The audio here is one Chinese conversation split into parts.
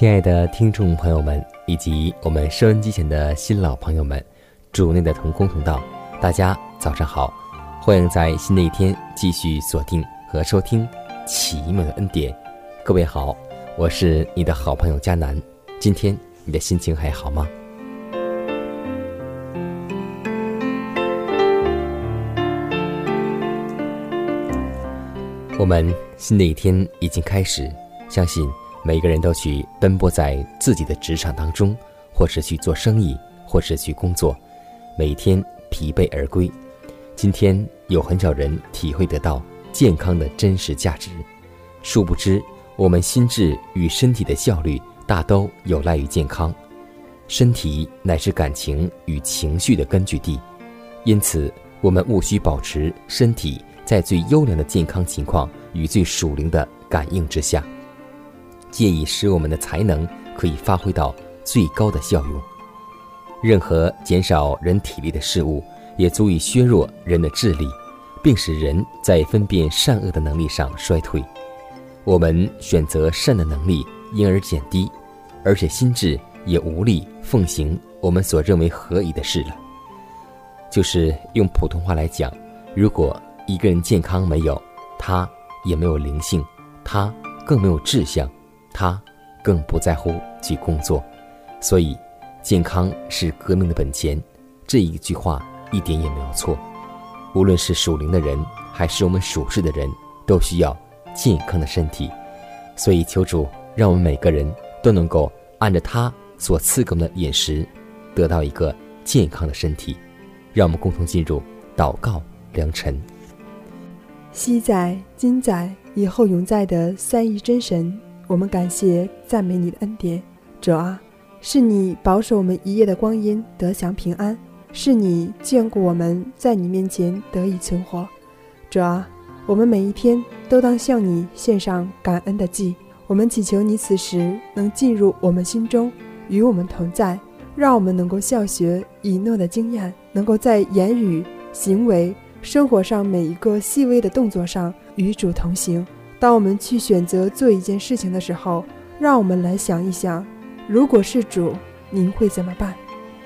亲爱的听众朋友们，以及我们收音机前的新老朋友们，主内的同工同道，大家早上好！欢迎在新的一天继续锁定和收听奇妙的恩典。各位好，我是你的好朋友佳南。今天你的心情还好吗？我们新的一天已经开始，相信。每个人都去奔波在自己的职场当中，或是去做生意，或是去工作，每天疲惫而归。今天有很少人体会得到健康的真实价值。殊不知，我们心智与身体的效率大都有赖于健康。身体乃是感情与情绪的根据地，因此我们务须保持身体在最优良的健康情况与最属灵的感应之下。借以使我们的才能可以发挥到最高的效用。任何减少人体力的事物，也足以削弱人的智力，并使人在分辨善恶的能力上衰退。我们选择善的能力因而减低，而且心智也无力奉行我们所认为合宜的事了。就是用普通话来讲，如果一个人健康没有，他也没有灵性，他更没有志向。他更不在乎去工作，所以健康是革命的本钱。这一句话一点也没有错。无论是属灵的人，还是我们属世的人，都需要健康的身体。所以求主让我们每个人都能够按照他所赐给我们的饮食，得到一个健康的身体。让我们共同进入祷告良辰。昔在、今在、以后永在的三一真神。我们感谢赞美你的恩典，主啊，是你保守我们一夜的光阴得享平安，是你眷顾我们在你面前得以存活，主啊，我们每一天都当向你献上感恩的祭。我们祈求你此时能进入我们心中，与我们同在，让我们能够效学以诺的经验，能够在言语、行为、生活上每一个细微的动作上与主同行。当我们去选择做一件事情的时候，让我们来想一想，如果是主，您会怎么办？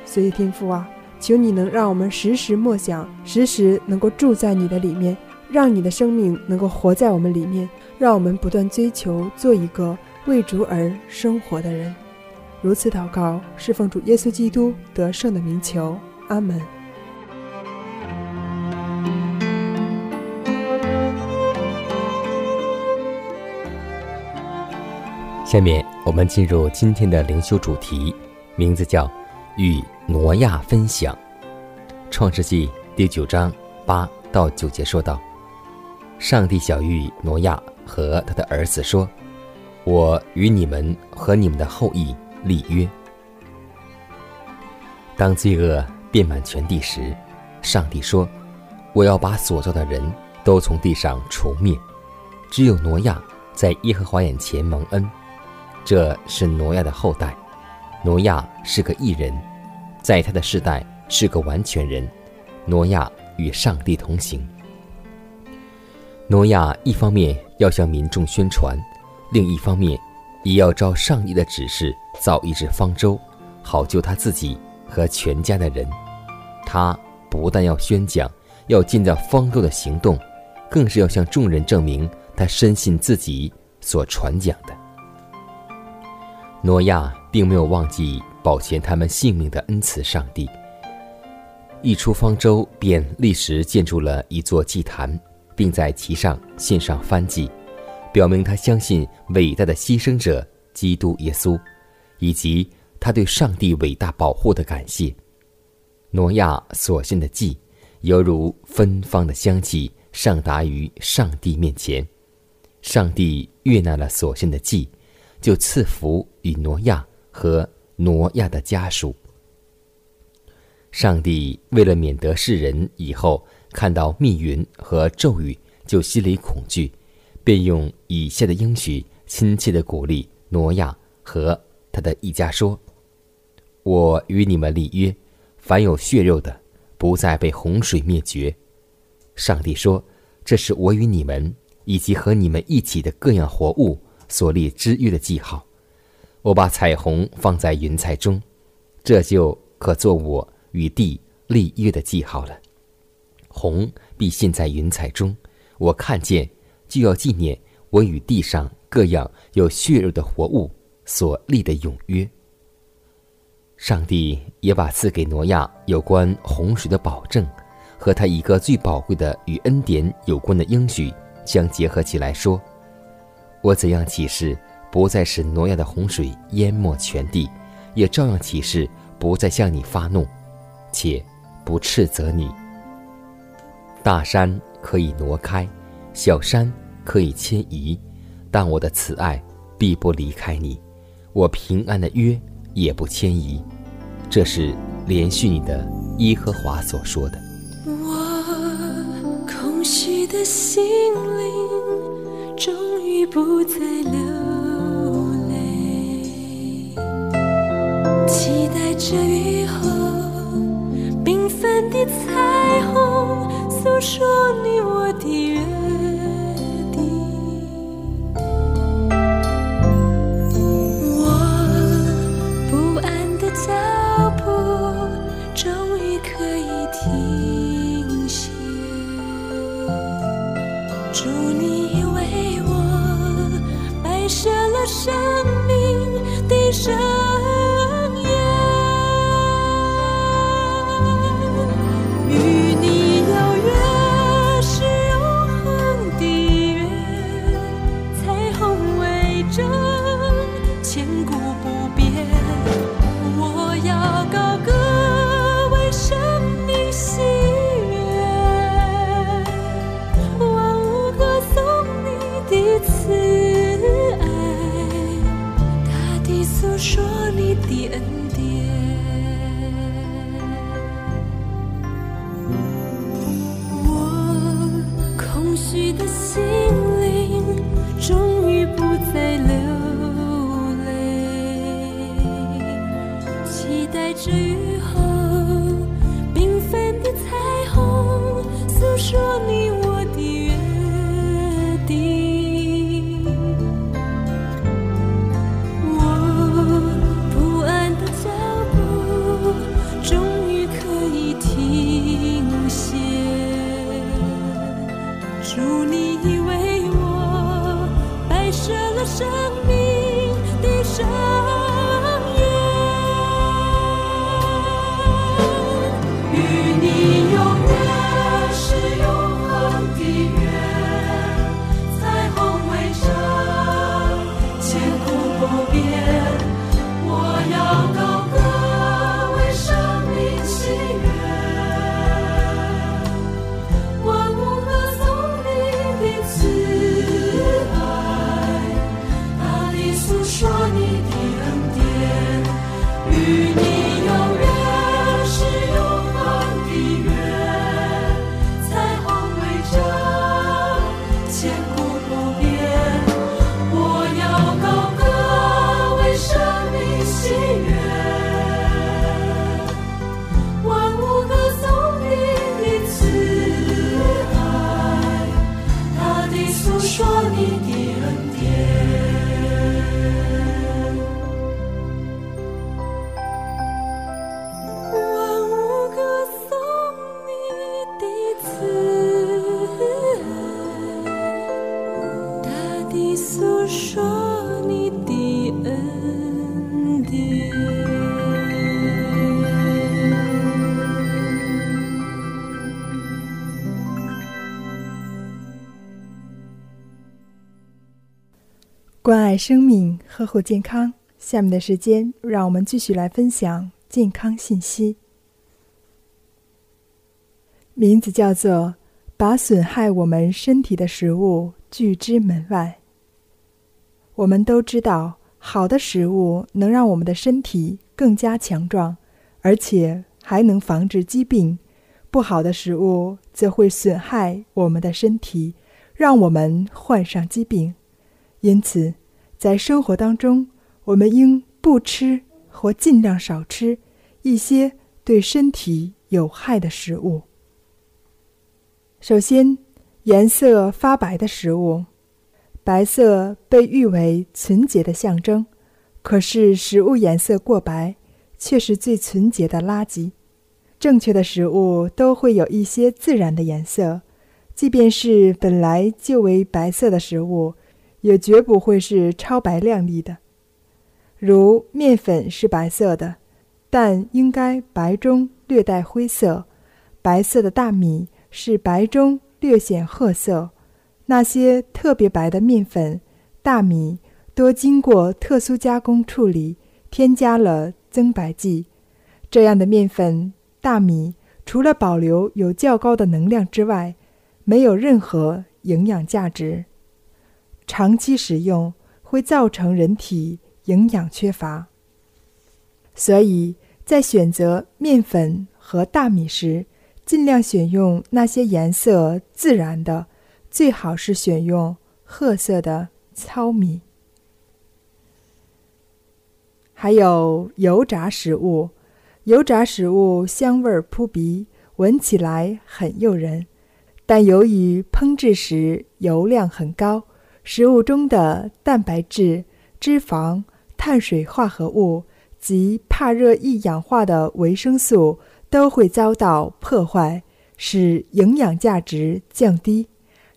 所以天父啊，求你能让我们时时默想，时时能够住在你的里面，让你的生命能够活在我们里面，让我们不断追求做一个为主而生活的人。如此祷告，是奉主耶稣基督得胜的名求，阿门。下面我们进入今天的灵修主题，名字叫“与挪亚分享”。创世纪第九章八到九节说道：“上帝小谕挪亚和他的儿子说：‘我与你们和你们的后裔立约。当罪恶遍满全地时，上帝说：我要把所造的人都从地上除灭，只有挪亚在耶和华眼前蒙恩。’”这是挪亚的后代，挪亚是个异人，在他的世代是个完全人。挪亚与上帝同行。挪亚一方面要向民众宣传，另一方面也要照上帝的指示造一只方舟，好救他自己和全家的人。他不但要宣讲，要建造方舟的行动，更是要向众人证明他深信自己所传讲的。挪亚并没有忘记保全他们性命的恩慈，上帝。一出方舟，便立时建筑了一座祭坛，并在其上献上燔祭，表明他相信伟大的牺牲者基督耶稣，以及他对上帝伟大保护的感谢。挪亚所献的祭，犹如芬芳的香气，上达于上帝面前。上帝悦纳了所献的祭，就赐福与挪亚和挪亚的家属。上帝为了免得世人以后看到密云和咒语就心里恐惧，便用以下的应许亲切的鼓励挪亚和他的一家说：“我与你们立约，凡有血肉的，不再被洪水灭绝。”上帝说：“这是我与你们以及和你们一起的各样活物所立之约的记号。我把彩虹放在云彩中，这就可做我。”与地立约的记号了，红必现在云彩中，我看见就要纪念我与地上各样有血肉的活物所立的永约。上帝也把赐给挪亚有关洪水的保证，和他一个最宝贵的与恩典有关的应许相结合起来说：“我怎样启示，不再使挪亚的洪水淹没全地，也照样启示，不再向你发怒。”且不斥责你。大山可以挪开，小山可以迁移，但我的慈爱必不离开你，我平安的约也不迁移。这是连续你的耶和华所说的。我空虚的心灵终不再流泪，期待着雨后。缤纷的彩虹，诉说你我的缘生命的生。爱生命，呵护健康。下面的时间，让我们继续来分享健康信息。名字叫做“把损害我们身体的食物拒之门外”。我们都知道，好的食物能让我们的身体更加强壮，而且还能防治疾病；不好的食物则会损害我们的身体，让我们患上疾病。因此，在生活当中，我们应不吃或尽量少吃一些对身体有害的食物。首先，颜色发白的食物，白色被誉为纯洁的象征，可是食物颜色过白，却是最纯洁的垃圾。正确的食物都会有一些自然的颜色，即便是本来就为白色的食物。也绝不会是超白亮丽的，如面粉是白色的，但应该白中略带灰色；白色的大米是白中略显褐色。那些特别白的面粉、大米，多经过特殊加工处理，添加了增白剂。这样的面粉、大米，除了保留有较高的能量之外，没有任何营养价值。长期食用会造成人体营养缺乏，所以在选择面粉和大米时，尽量选用那些颜色自然的，最好是选用褐色的糙米。还有油炸食物，油炸食物香味扑鼻，闻起来很诱人，但由于烹制时油量很高。食物中的蛋白质、脂肪、碳水化合物及怕热易氧化的维生素都会遭到破坏，使营养价值降低。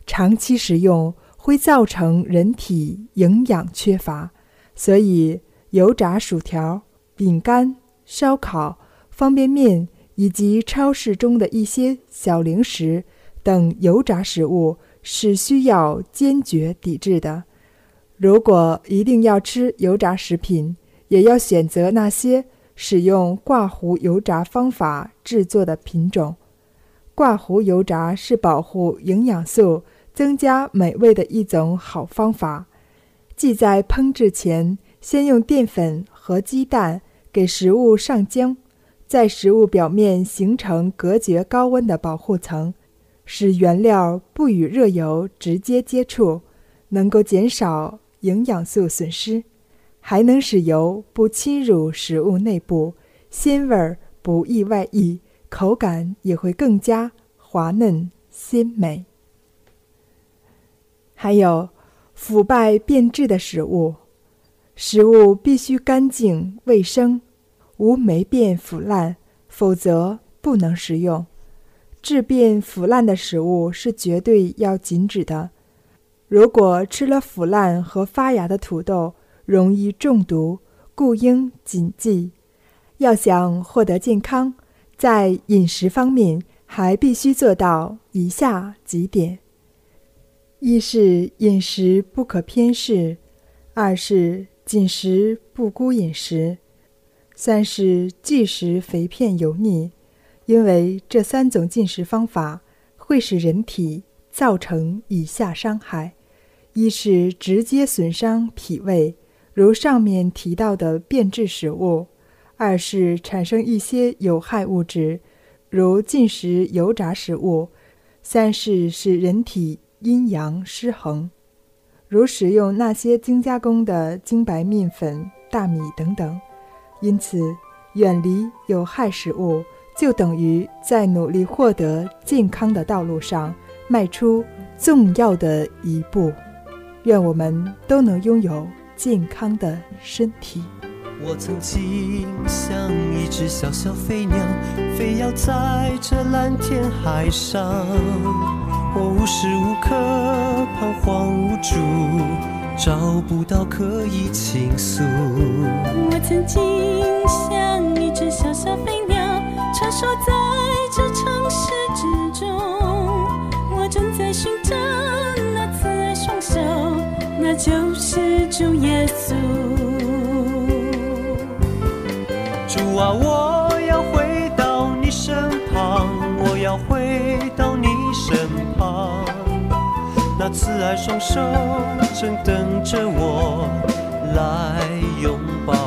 长期食用会造成人体营养缺乏，所以油炸薯条、饼干、烧烤、方便面以及超市中的一些小零食等油炸食物。是需要坚决抵制的。如果一定要吃油炸食品，也要选择那些使用挂糊油炸方法制作的品种。挂糊油炸是保护营养素、增加美味的一种好方法。即在烹制前，先用淀粉和鸡蛋给食物上浆，在食物表面形成隔绝高温的保护层。使原料不与热油直接接触，能够减少营养素损失，还能使油不侵入食物内部，鲜味儿不易外溢，口感也会更加滑嫩鲜美。还有腐败变质的食物，食物必须干净卫生，无霉变腐烂，否则不能食用。质变腐烂的食物是绝对要禁止的。如果吃了腐烂和发芽的土豆，容易中毒，故应谨记。要想获得健康，在饮食方面还必须做到以下几点：一是饮食不可偏食；二是紧食不孤饮食；三是忌食肥片油腻。因为这三种进食方法会使人体造成以下伤害：一是直接损伤脾胃，如上面提到的变质食物；二是产生一些有害物质，如进食油炸食物；三是使人体阴阳失衡，如使用那些精加工的精白面粉、大米等等。因此，远离有害食物。就等于在努力获得健康的道路上迈出重要的一步。愿我们都能拥有健康的身体。我曾经像一只小小飞鸟，飞摇在这蓝天海上。我无时无刻彷徨无助，找不到可以倾诉。我曾经像一只小小飞鸟。穿梭在这城市之中，我正在寻找那慈爱双手，那就是。主耶稣。主啊，我要回到你身旁，我要回到你身旁。那慈爱双手正等着我来拥抱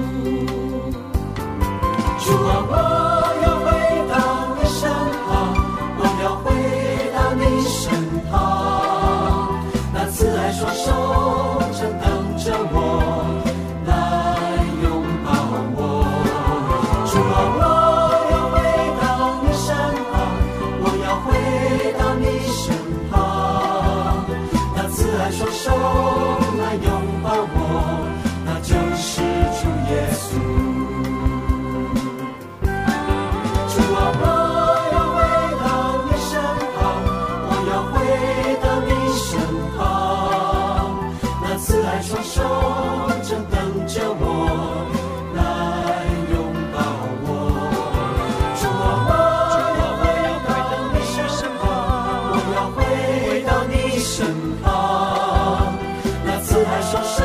双手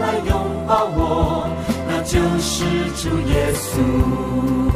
来拥抱我，那就是主耶稣。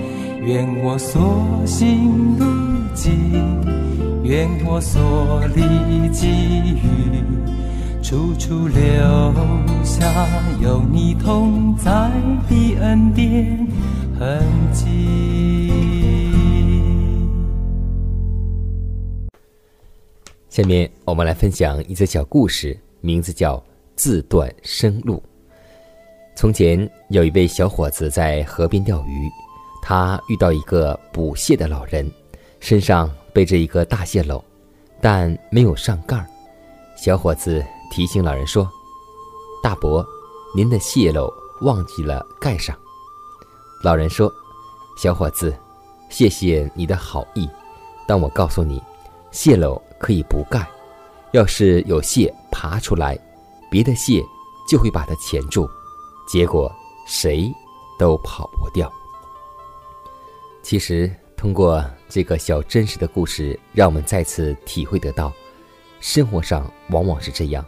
愿我所行路径，愿我所历际遇，处处留下有你同在的恩典痕迹。下面我们来分享一则小故事，名字叫《自断生路》。从前有一位小伙子在河边钓鱼，他遇到一个捕蟹的老人，身上背着一个大蟹篓，但没有上盖儿。小伙子提醒老人说：“大伯，您的蟹篓忘记了盖上。”老人说：“小伙子，谢谢你的好意，但我告诉你，蟹篓可以不盖，要是有蟹爬出来，别的蟹就会把它钳住，结果谁都跑不掉。”其实，通过这个小真实的故事，让我们再次体会得到，生活上往往是这样，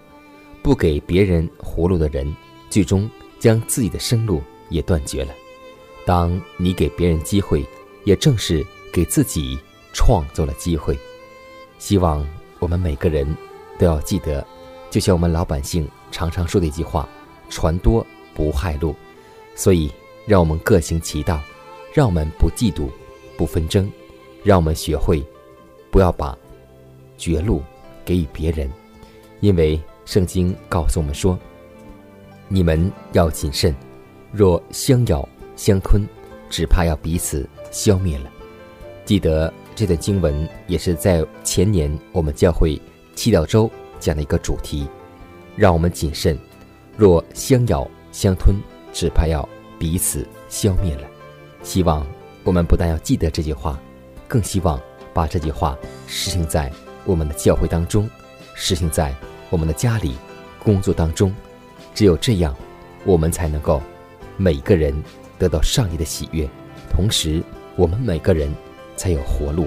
不给别人活路的人，最终将自己的生路也断绝了。当你给别人机会，也正是给自己创造了机会。希望我们每个人都要记得，就像我们老百姓常常说的一句话：“船多不害路。”所以，让我们各行其道，让我们不嫉妒，不纷争，让我们学会不要把绝路给予别人，因为圣经告诉我们说：“你们要谨慎，若相咬相吞，只怕要彼此消灭了。”记得这段经文也是在前年我们教会祈祷周讲的一个主题，让我们谨慎，若相咬相吞。只怕要彼此消灭了。希望我们不但要记得这句话，更希望把这句话实行在我们的教会当中，实行在我们的家里、工作当中。只有这样，我们才能够每个人得到上帝的喜悦，同时我们每个人才有活路。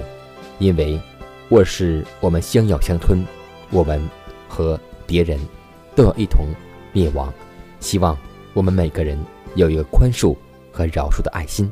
因为若是我们相咬相吞，我们和别人都要一同灭亡。希望。我们每个人有一个宽恕和饶恕的爱心。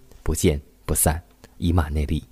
不见不散，以马内利。